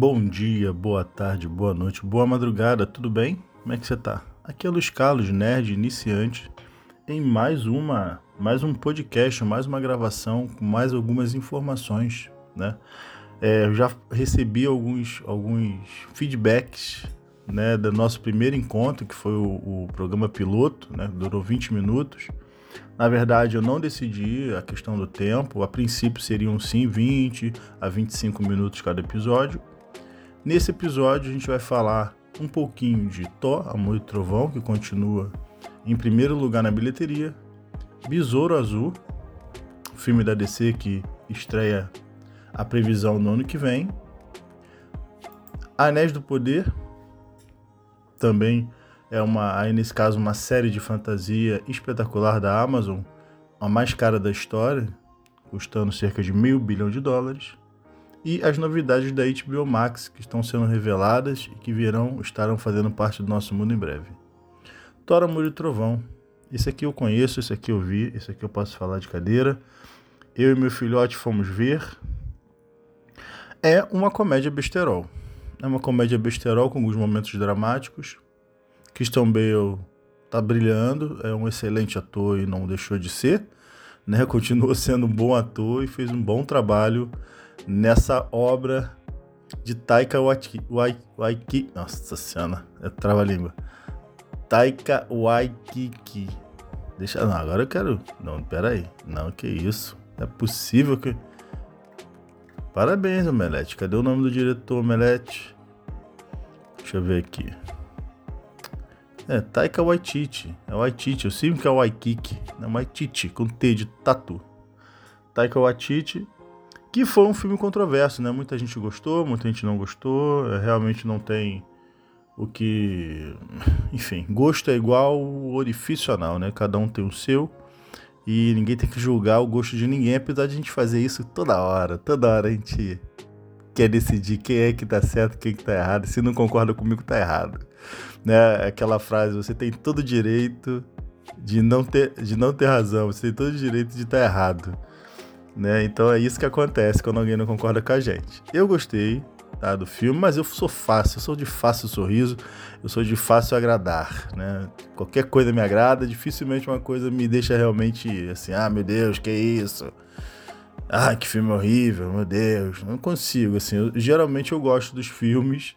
Bom dia, boa tarde, boa noite, boa madrugada, tudo bem? Como é que você tá? Aqui é Luiz Carlos, nerd iniciante, em mais uma, mais um podcast, mais uma gravação com mais algumas informações, né? É, eu já recebi alguns, alguns feedbacks né, do nosso primeiro encontro, que foi o, o programa piloto, né, durou 20 minutos. Na verdade, eu não decidi a questão do tempo, a princípio seriam sim 20 a 25 minutos cada episódio. Nesse episódio, a gente vai falar um pouquinho de Thor, Amor e Trovão, que continua em primeiro lugar na bilheteria, Besouro Azul, filme da DC que estreia a previsão no ano que vem, Anéis do Poder, também é uma, aí nesse caso, uma série de fantasia espetacular da Amazon, a mais cara da história, custando cerca de meio bilhão de dólares, e as novidades da HBO Max que estão sendo reveladas e que virão estarão fazendo parte do nosso mundo em breve. Tora Amor e Trovão. Esse aqui eu conheço, esse aqui eu vi, esse aqui eu posso falar de cadeira. Eu e meu filhote fomos ver. É uma comédia besterol. É uma comédia besterol com alguns momentos dramáticos. Christian Bale tá brilhando, é um excelente ator e não deixou de ser, né? Continua sendo um bom ator e fez um bom trabalho nessa obra de Taika Waititi. Nossa senhora, é trava-língua. Taika Waititi. Deixa, não, agora eu quero. Não, pera aí. Não, que isso? Não é possível que Parabéns, Omelete. Cadê o nome do diretor, Omelete? Deixa eu ver aqui. É, Taika Waititi. É Waititi. Eu sei que é Waikiki. É Waititi, com T de tatu. Taika Waititi, que foi um filme controverso, né? Muita gente gostou, muita gente não gostou. É, realmente não tem o que... Enfim, gosto é igual orifício anal, né? Cada um tem o seu e ninguém tem que julgar o gosto de ninguém, apesar de a gente fazer isso toda hora. Toda hora a gente quer decidir quem é que tá certo, quem que tá errado. Se não concorda comigo, tá errado. Né? Aquela frase, você tem todo o direito de não ter, de não ter razão, você tem todo o direito de estar tá errado. Né? Então é isso que acontece quando alguém não concorda com a gente. Eu gostei, tá, do filme, mas eu sou fácil, eu sou de fácil sorriso, eu sou de fácil agradar, né? Qualquer coisa me agrada, dificilmente uma coisa me deixa realmente assim, ah, meu Deus, que isso? Ah, que filme horrível, meu Deus, não consigo, assim, eu, geralmente eu gosto dos filmes,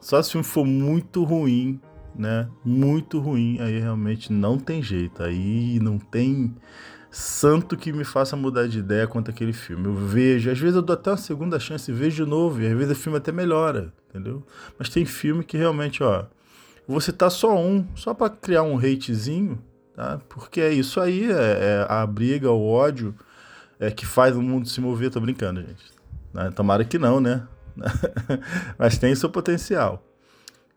só se o filme for muito ruim, né? Muito ruim, aí realmente não tem jeito, aí não tem santo que me faça mudar de ideia quanto aquele filme. Eu vejo, às vezes eu dou até uma segunda chance e vejo de novo, e às vezes o filme até melhora, entendeu? Mas tem filme que realmente, ó, vou citar só um, só para criar um hatezinho, tá? Porque é isso aí, é, é, a briga, o ódio é que faz o mundo se mover, tô brincando, gente. Né? Tomara que não, né? Mas tem seu potencial.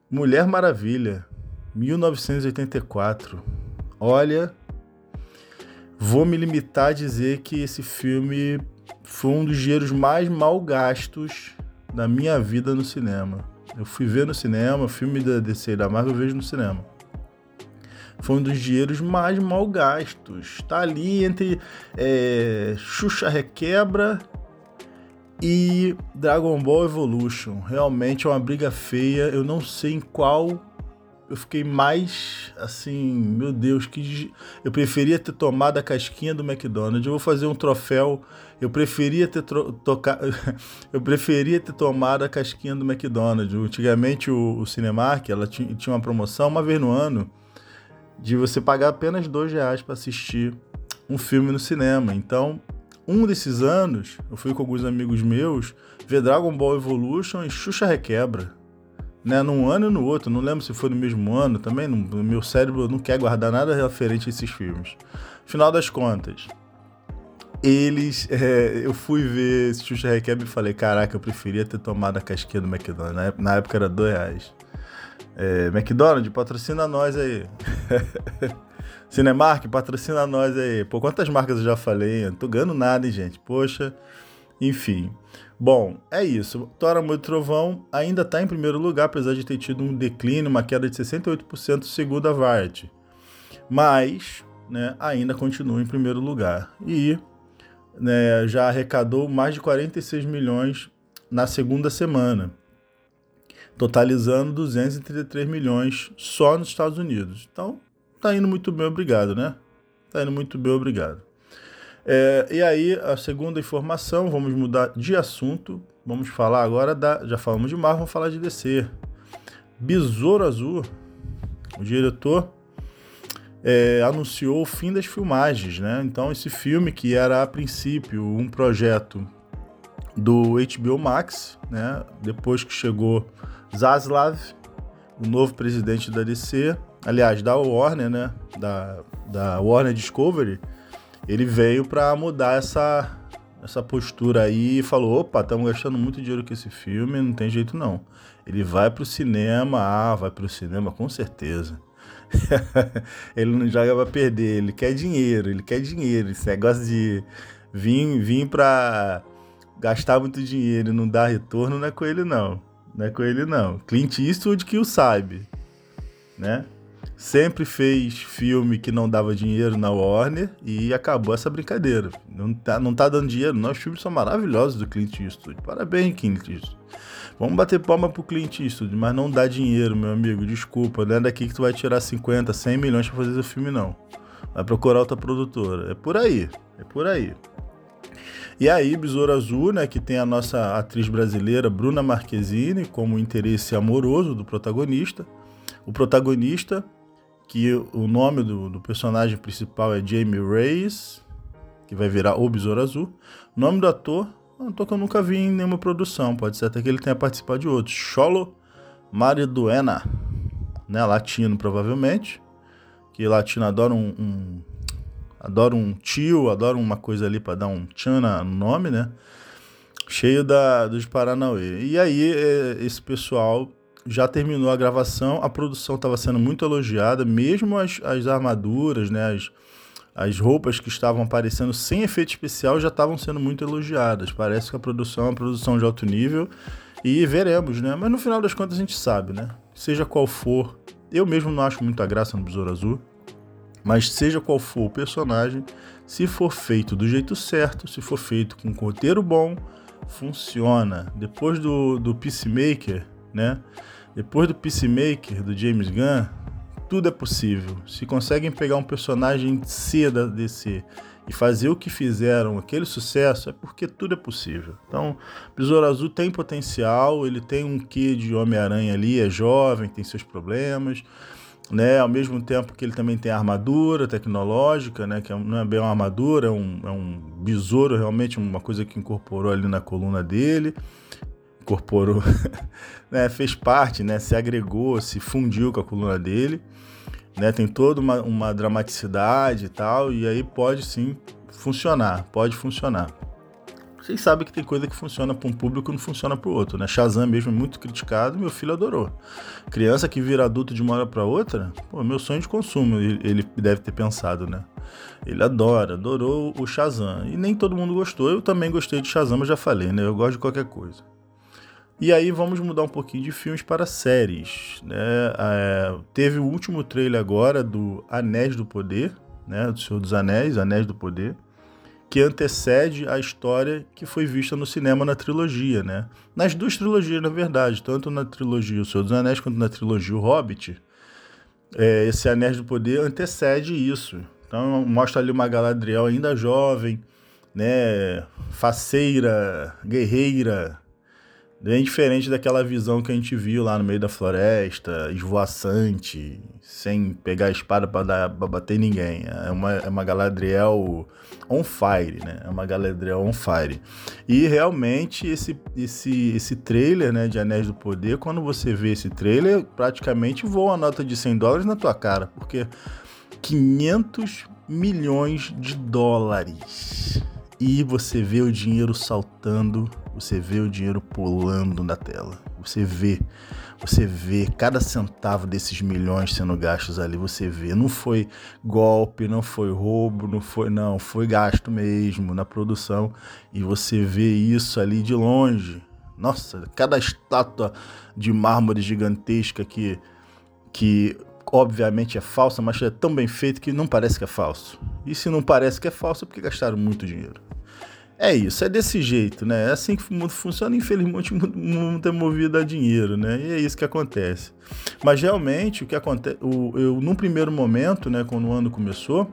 Mulher Maravilha, 1984. Olha, Vou me limitar a dizer que esse filme foi um dos dinheiros mais mal gastos da minha vida no cinema. Eu fui ver no cinema, filme da DC e da Marvel eu vejo no cinema. Foi um dos dinheiros mais mal gastos. Tá ali entre é, Xuxa Requebra e Dragon Ball Evolution. Realmente é uma briga feia. Eu não sei em qual eu fiquei mais assim, meu Deus, que eu preferia ter tomado a casquinha do McDonald's. Eu vou fazer um troféu. Eu preferia ter tocar, eu preferia ter tomado a casquinha do McDonald's. Antigamente o, o Cinemark, ela tinha, tinha uma promoção uma vez no ano de você pagar apenas dois reais para assistir um filme no cinema. Então, um desses anos, eu fui com alguns amigos meus ver Dragon Ball Evolution e Xuxa Requebra né, num ano e no outro, não lembro se foi no mesmo ano também, no meu cérebro não quer guardar nada referente a esses filmes. Final das contas, eles, é, eu fui ver Xuxa Requebra e falei, caraca, eu preferia ter tomado a casquinha do McDonald's, na época era dois reais. É, McDonald's, patrocina nós aí. Cinemark, patrocina nós aí. Pô, quantas marcas eu já falei? Eu não tô ganhando nada, hein, gente? Poxa, enfim. Bom, é isso. Thor Amor Trovão ainda está em primeiro lugar, apesar de ter tido um declínio, uma queda de 68% segundo a Variety. Mas né, ainda continua em primeiro lugar. E né, já arrecadou mais de 46 milhões na segunda semana. totalizando 233 milhões só nos Estados Unidos. Então, tá indo muito bem, obrigado, né? Tá indo muito bem, obrigado. É, e aí, a segunda informação, vamos mudar de assunto. Vamos falar agora da. Já falamos de Marvel, vamos falar de DC. Besouro Azul, o diretor, é, anunciou o fim das filmagens, né? Então, esse filme, que era a princípio um projeto do HBO Max, né? Depois que chegou Zaslav, o novo presidente da DC, aliás, da Warner, né? Da, da Warner Discovery ele veio para mudar essa, essa postura aí e falou: opa, estamos gastando muito dinheiro com esse filme, não tem jeito não. Ele vai pro cinema, ah, vai pro cinema com certeza. ele não joga pra perder, ele quer dinheiro, ele quer dinheiro. Esse negócio de vir, vir pra gastar muito dinheiro e não dar retorno não é com ele não. Não é com ele não. Clint Eastwood que o sabe, né? Sempre fez filme que não dava dinheiro na Warner e acabou essa brincadeira. Não tá, não tá dando dinheiro, Nossos filmes são maravilhosos do Clint Eastwood. Parabéns, Clint Eastwood. Vamos bater palma pro Clint Eastwood, mas não dá dinheiro, meu amigo. Desculpa, não é daqui que tu vai tirar 50, 100 milhões pra fazer esse filme, não. Vai procurar outra produtora. É por aí, é por aí. E aí, Besouro Azul, né, que tem a nossa atriz brasileira Bruna Marquezine como interesse amoroso do protagonista. O protagonista que o nome do, do personagem principal é Jamie Reyes, que vai virar o Besouro Azul. O nome do ator, um ator que eu nunca vi em nenhuma produção, pode ser até que ele tenha participado de outros. Cholo Mariduena, né, latino provavelmente, que latino adora um, um adora um tio, adora uma coisa ali para dar um tchana no nome, né? Cheio da, dos Paranauê. E aí, é, esse pessoal já terminou a gravação, a produção estava sendo muito elogiada, mesmo as, as armaduras, né, as, as roupas que estavam aparecendo sem efeito especial já estavam sendo muito elogiadas. Parece que a produção é uma produção de alto nível e veremos, né? Mas no final das contas a gente sabe, né? Seja qual for, eu mesmo não acho muita graça no Besouro Azul, mas seja qual for o personagem, se for feito do jeito certo, se for feito com um roteiro bom, funciona. Depois do, do Peacemaker, né? Depois do Peacemaker, do James Gunn, tudo é possível. Se conseguem pegar um personagem C da e fazer o que fizeram, aquele sucesso, é porque tudo é possível. Então, Besouro Azul tem potencial, ele tem um quê de Homem-Aranha ali, é jovem, tem seus problemas, né? Ao mesmo tempo que ele também tem armadura tecnológica, né? Que é não é bem uma armadura, é um, é um besouro, realmente uma coisa que incorporou ali na coluna dele incorporou, né, fez parte, né, se agregou, se fundiu com a coluna dele, né, tem toda uma, uma dramaticidade e tal, e aí pode sim funcionar, pode funcionar. Vocês sabem que tem coisa que funciona para um público e não funciona para o outro, né? Shazam mesmo é muito criticado, meu filho adorou. Criança que vira adulto de uma hora para outra, pô, meu sonho de consumo, ele deve ter pensado, né? Ele adora, adorou o Shazam. E nem todo mundo gostou. Eu também gostei de Shazam, mas já falei, né? Eu gosto de qualquer coisa. E aí vamos mudar um pouquinho de filmes para séries. Né? É, teve o último trailer agora do Anéis do Poder, né? do Senhor dos Anéis, Anéis do Poder, que antecede a história que foi vista no cinema na trilogia. Né? Nas duas trilogias, na verdade, tanto na trilogia O Senhor dos Anéis quanto na trilogia O Hobbit, é, esse Anéis do Poder antecede isso. Então mostra ali uma Galadriel ainda jovem, né, faceira, guerreira, Bem diferente daquela visão que a gente viu lá no meio da floresta, esvoaçante, sem pegar a espada para bater ninguém. É uma, é uma Galadriel on fire, né? É uma Galadriel on fire. E realmente esse, esse, esse trailer né, de Anéis do Poder, quando você vê esse trailer, praticamente voa a nota de 100 dólares na tua cara, porque 500 milhões de dólares. E você vê o dinheiro saltando você vê o dinheiro pulando na tela. Você vê, você vê cada centavo desses milhões sendo gastos ali, você vê. Não foi golpe, não foi roubo, não foi não, foi gasto mesmo na produção e você vê isso ali de longe. Nossa, cada estátua de mármore gigantesca que que obviamente é falsa, mas é tão bem feito que não parece que é falso. E se não parece que é falso, é porque gastaram muito dinheiro. É isso, é desse jeito, né? É assim que o mundo funciona. Infelizmente, o mundo é movido a dinheiro, né? E é isso que acontece. Mas realmente, o que acontece. Eu, num primeiro momento, né, quando o ano começou,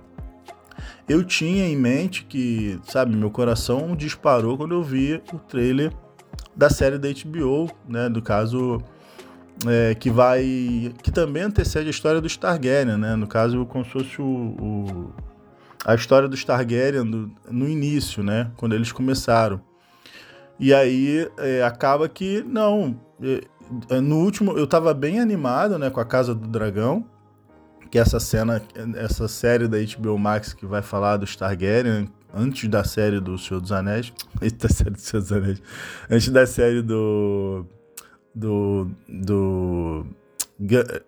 eu tinha em mente que, sabe, meu coração disparou quando eu vi o trailer da série da HBO, né? Do caso. É, que vai. que também antecede a história do Targaryen, né? No caso, como se fosse o, o a história dos Targaryen no, no início, né? Quando eles começaram. E aí é, acaba que, não. É, no último, eu tava bem animado, né? Com a Casa do Dragão. Que é essa cena, essa série da HBO Max que vai falar dos Targaryen antes da série do Senhor dos Anéis. Antes da série do Senhor dos Anéis. Antes da série do. Do. Do.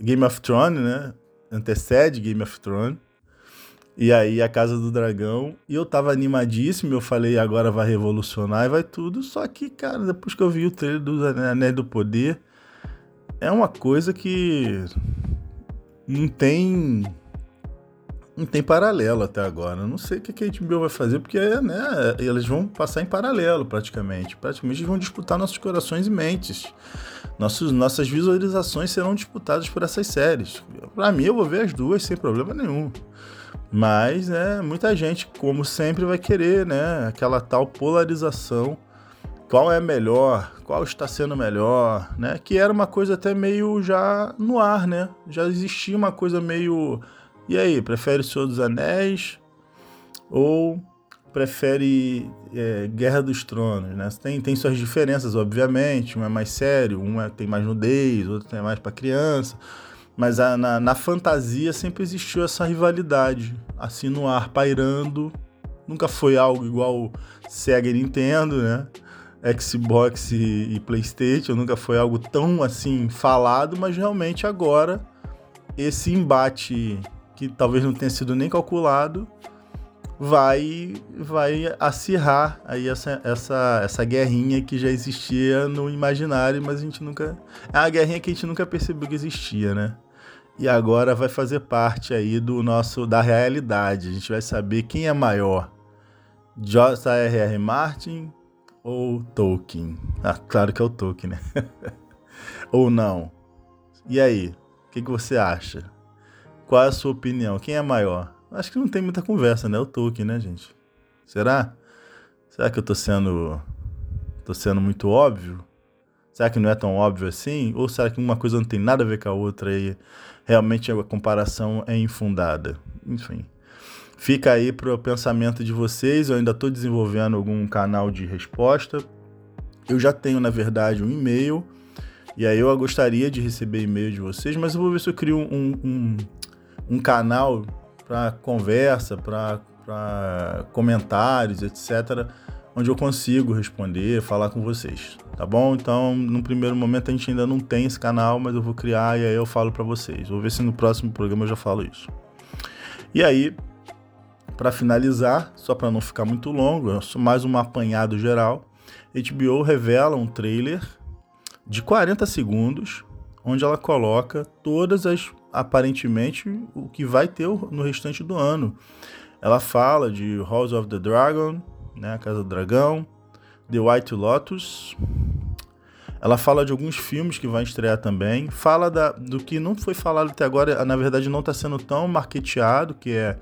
Game of Thrones, né? Antecede Game of Thrones. E aí a Casa do Dragão. E eu tava animadíssimo, eu falei, agora vai revolucionar e vai tudo. Só que, cara, depois que eu vi o trailer do Anéis do Poder, é uma coisa que não tem. Não tem paralelo até agora. Eu não sei o que a HBO vai fazer, porque né, eles vão passar em paralelo praticamente. Praticamente eles vão disputar nossos corações e mentes. Nossos, nossas visualizações serão disputadas por essas séries. Para mim, eu vou ver as duas sem problema nenhum. Mas né, muita gente, como sempre, vai querer né, aquela tal polarização. Qual é melhor? Qual está sendo melhor? Né? Que era uma coisa até meio já no ar, né? Já existia uma coisa meio. E aí, prefere Senhor dos Anéis ou prefere é, Guerra dos Tronos, né? Tem, tem suas diferenças, obviamente. Um é mais sério, um é, tem mais nudez, outro tem mais para criança. Mas a, na, na fantasia sempre existiu essa rivalidade, assim no ar, pairando. Nunca foi algo igual Sega e Nintendo, né? Xbox e, e, PlayStation, nunca foi algo tão assim falado, mas realmente agora esse embate que talvez não tenha sido nem calculado vai vai acirrar aí essa, essa, essa guerrinha que já existia no imaginário, mas a gente nunca é uma guerrinha que a gente nunca percebeu que existia, né? E agora vai fazer parte aí do nosso da realidade. A gente vai saber quem é maior, J.R.R. Martin ou Tolkien. Ah, claro que é o Tolkien, né? ou não. E aí, o que, que você acha? Qual é a sua opinião? Quem é maior? Acho que não tem muita conversa, né? O Tolkien, né, gente? Será? Será que eu tô sendo tô sendo muito óbvio? Será que não é tão óbvio assim? Ou será que uma coisa não tem nada a ver com a outra e realmente a comparação é infundada? Enfim. Fica aí para o pensamento de vocês. Eu ainda estou desenvolvendo algum canal de resposta. Eu já tenho, na verdade, um e-mail. E aí eu gostaria de receber e-mail de vocês, mas eu vou ver se eu crio um, um, um canal para conversa, para comentários, etc onde eu consigo responder, falar com vocês, tá bom? Então, no primeiro momento a gente ainda não tem esse canal, mas eu vou criar e aí eu falo para vocês. Vou ver se no próximo programa eu já falo isso. E aí, para finalizar, só para não ficar muito longo, mais um apanhado geral. HBO revela um trailer de 40 segundos, onde ela coloca todas as aparentemente o que vai ter no restante do ano. Ela fala de House of the Dragon, né? A Casa do Dragão, The White Lotus. Ela fala de alguns filmes que vai estrear também. Fala da, do que não foi falado até agora, na verdade não está sendo tão marketeado, que é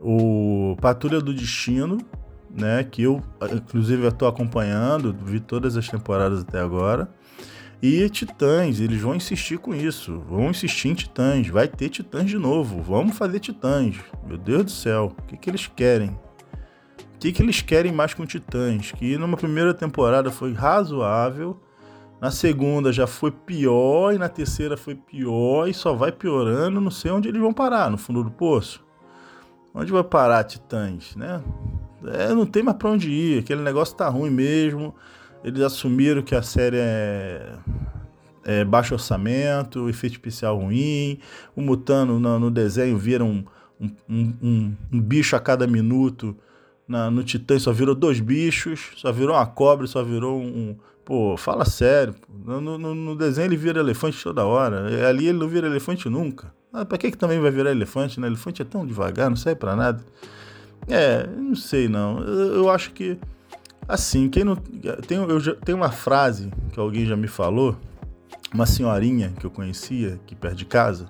o Patrulha do Destino, né? Que eu, inclusive, estou acompanhando, vi todas as temporadas até agora. E Titãs, eles vão insistir com isso. Vão insistir em Titãs. Vai ter Titãs de novo. Vamos fazer Titãs. Meu Deus do céu. O que, que eles querem? O que, que eles querem mais com Titãs? Que numa primeira temporada foi razoável, na segunda já foi pior, e na terceira foi pior, e só vai piorando. Não sei onde eles vão parar, no fundo do poço. Onde vai parar Titãs, né? É, não tem mais pra onde ir, aquele negócio tá ruim mesmo. Eles assumiram que a série é, é baixo orçamento, efeito especial ruim. O Mutano no, no desenho vira um, um, um, um bicho a cada minuto na, no Titã só virou dois bichos, só virou uma cobra, só virou um. pô, fala sério. No, no, no, desenho ele vira elefante toda hora. Ali ele não vira elefante nunca. Ah, pra que, que também vai virar elefante, né? Elefante é tão devagar, não serve pra nada. É, não sei não. Eu, eu acho que Assim, quem não. Tem, eu já, tem uma frase que alguém já me falou, uma senhorinha que eu conhecia aqui perto de casa,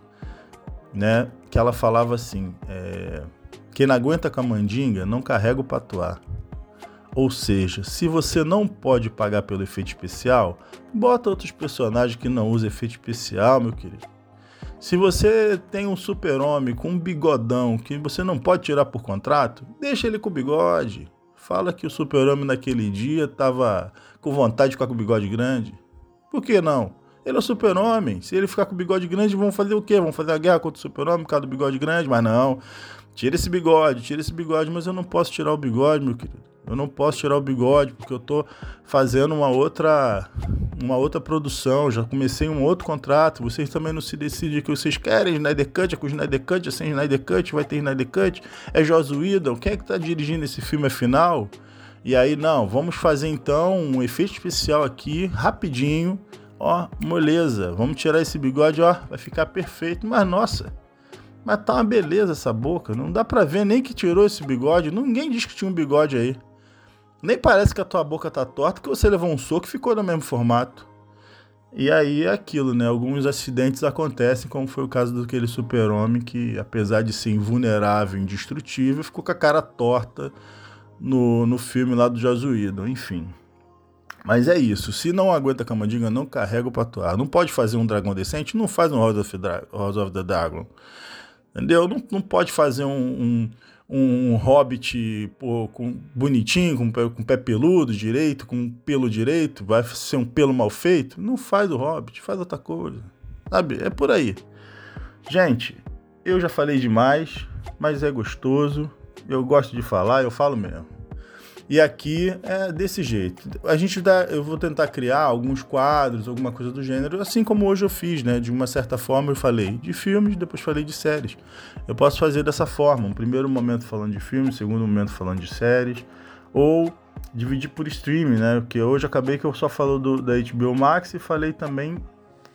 né? Que ela falava assim: é, quem não aguenta com a mandinga não carrega o patuá. Ou seja, se você não pode pagar pelo efeito especial, bota outros personagens que não usam efeito especial, meu querido. Se você tem um super-homem com um bigodão que você não pode tirar por contrato, deixa ele com bigode. Fala que o super-homem naquele dia estava com vontade de ficar com o bigode grande. Por que não? Ele é o super-homem. Se ele ficar com o bigode grande, vão fazer o quê? Vão fazer a guerra contra o super-homem por causa do bigode grande? Mas não. Tira esse bigode, tira esse bigode, mas eu não posso tirar o bigode, meu querido. Eu não posso tirar o bigode porque eu tô fazendo uma outra uma outra produção, já comecei um outro contrato. Vocês também não se decidem que vocês querem Snyder Cut, é com Snyder Cut, é sem Snyder Cut, vai ter Snyder Cut, é Whedon, quem é que tá dirigindo esse filme afinal? E aí, não, vamos fazer então um efeito especial aqui, rapidinho. Ó, moleza, vamos tirar esse bigode, ó, vai ficar perfeito. Mas nossa, mas tá uma beleza essa boca, não dá pra ver nem que tirou esse bigode, ninguém diz que tinha um bigode aí. Nem parece que a tua boca tá torta, que você levou um soco e ficou no mesmo formato. E aí é aquilo, né? Alguns acidentes acontecem, como foi o caso daquele super-homem que, apesar de ser invulnerável, indestrutível, ficou com a cara torta no, no filme lá do Josuído, enfim. Mas é isso. Se não aguenta a camandinga, não carrega o patuar. Não pode fazer um dragão decente, não faz um House of, House of the Dragon. Entendeu? Não, não pode fazer um, um um hobbit pô, com, bonitinho, com, com pé peludo direito, com pelo direito, vai ser um pelo mal feito? Não faz o hobbit, faz outra coisa. Sabe? É por aí. Gente, eu já falei demais, mas é gostoso. Eu gosto de falar, eu falo mesmo. E aqui é desse jeito. A gente dá, eu vou tentar criar alguns quadros, alguma coisa do gênero, assim como hoje eu fiz, né? De uma certa forma eu falei de filmes, depois falei de séries. Eu posso fazer dessa forma, um primeiro momento falando de filmes, segundo momento falando de séries, ou dividir por streaming, né? Porque hoje acabei que eu só falo do, da HBO Max e falei também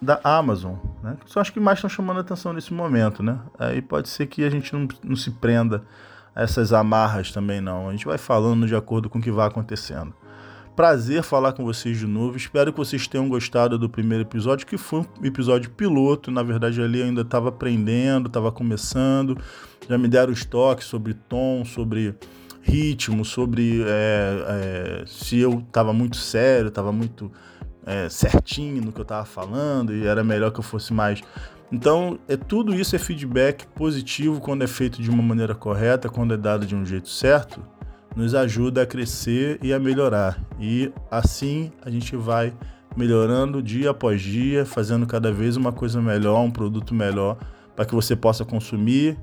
da Amazon, né? Só acho que mais estão chamando a atenção nesse momento, né? Aí pode ser que a gente não, não se prenda essas amarras também não. A gente vai falando de acordo com o que vai acontecendo. Prazer falar com vocês de novo. Espero que vocês tenham gostado do primeiro episódio, que foi um episódio piloto. Na verdade, ali ainda estava aprendendo, estava começando. Já me deram os toques sobre tom, sobre ritmo, sobre é, é, se eu estava muito sério, estava muito é, certinho no que eu estava falando e era melhor que eu fosse mais então, é tudo isso é feedback positivo quando é feito de uma maneira correta, quando é dado de um jeito certo, nos ajuda a crescer e a melhorar. E assim a gente vai melhorando dia após dia, fazendo cada vez uma coisa melhor, um produto melhor para que você possa consumir.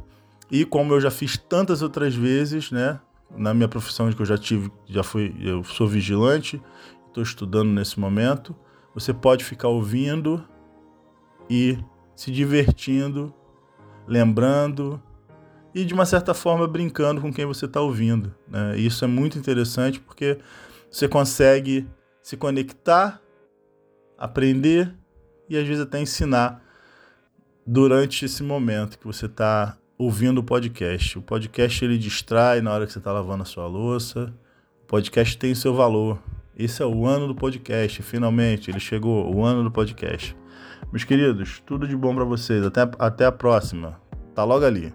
E como eu já fiz tantas outras vezes, né, na minha profissão que eu já tive, já fui, eu sou vigilante, estou estudando nesse momento, você pode ficar ouvindo e se divertindo, lembrando e de uma certa forma brincando com quem você está ouvindo. Né? Isso é muito interessante porque você consegue se conectar, aprender e às vezes até ensinar durante esse momento que você está ouvindo o podcast. O podcast ele distrai na hora que você está lavando a sua louça. O podcast tem seu valor. Esse é o ano do podcast, finalmente, ele chegou, o ano do podcast. Meus queridos, tudo de bom para vocês. Até, até a próxima. Tá logo ali.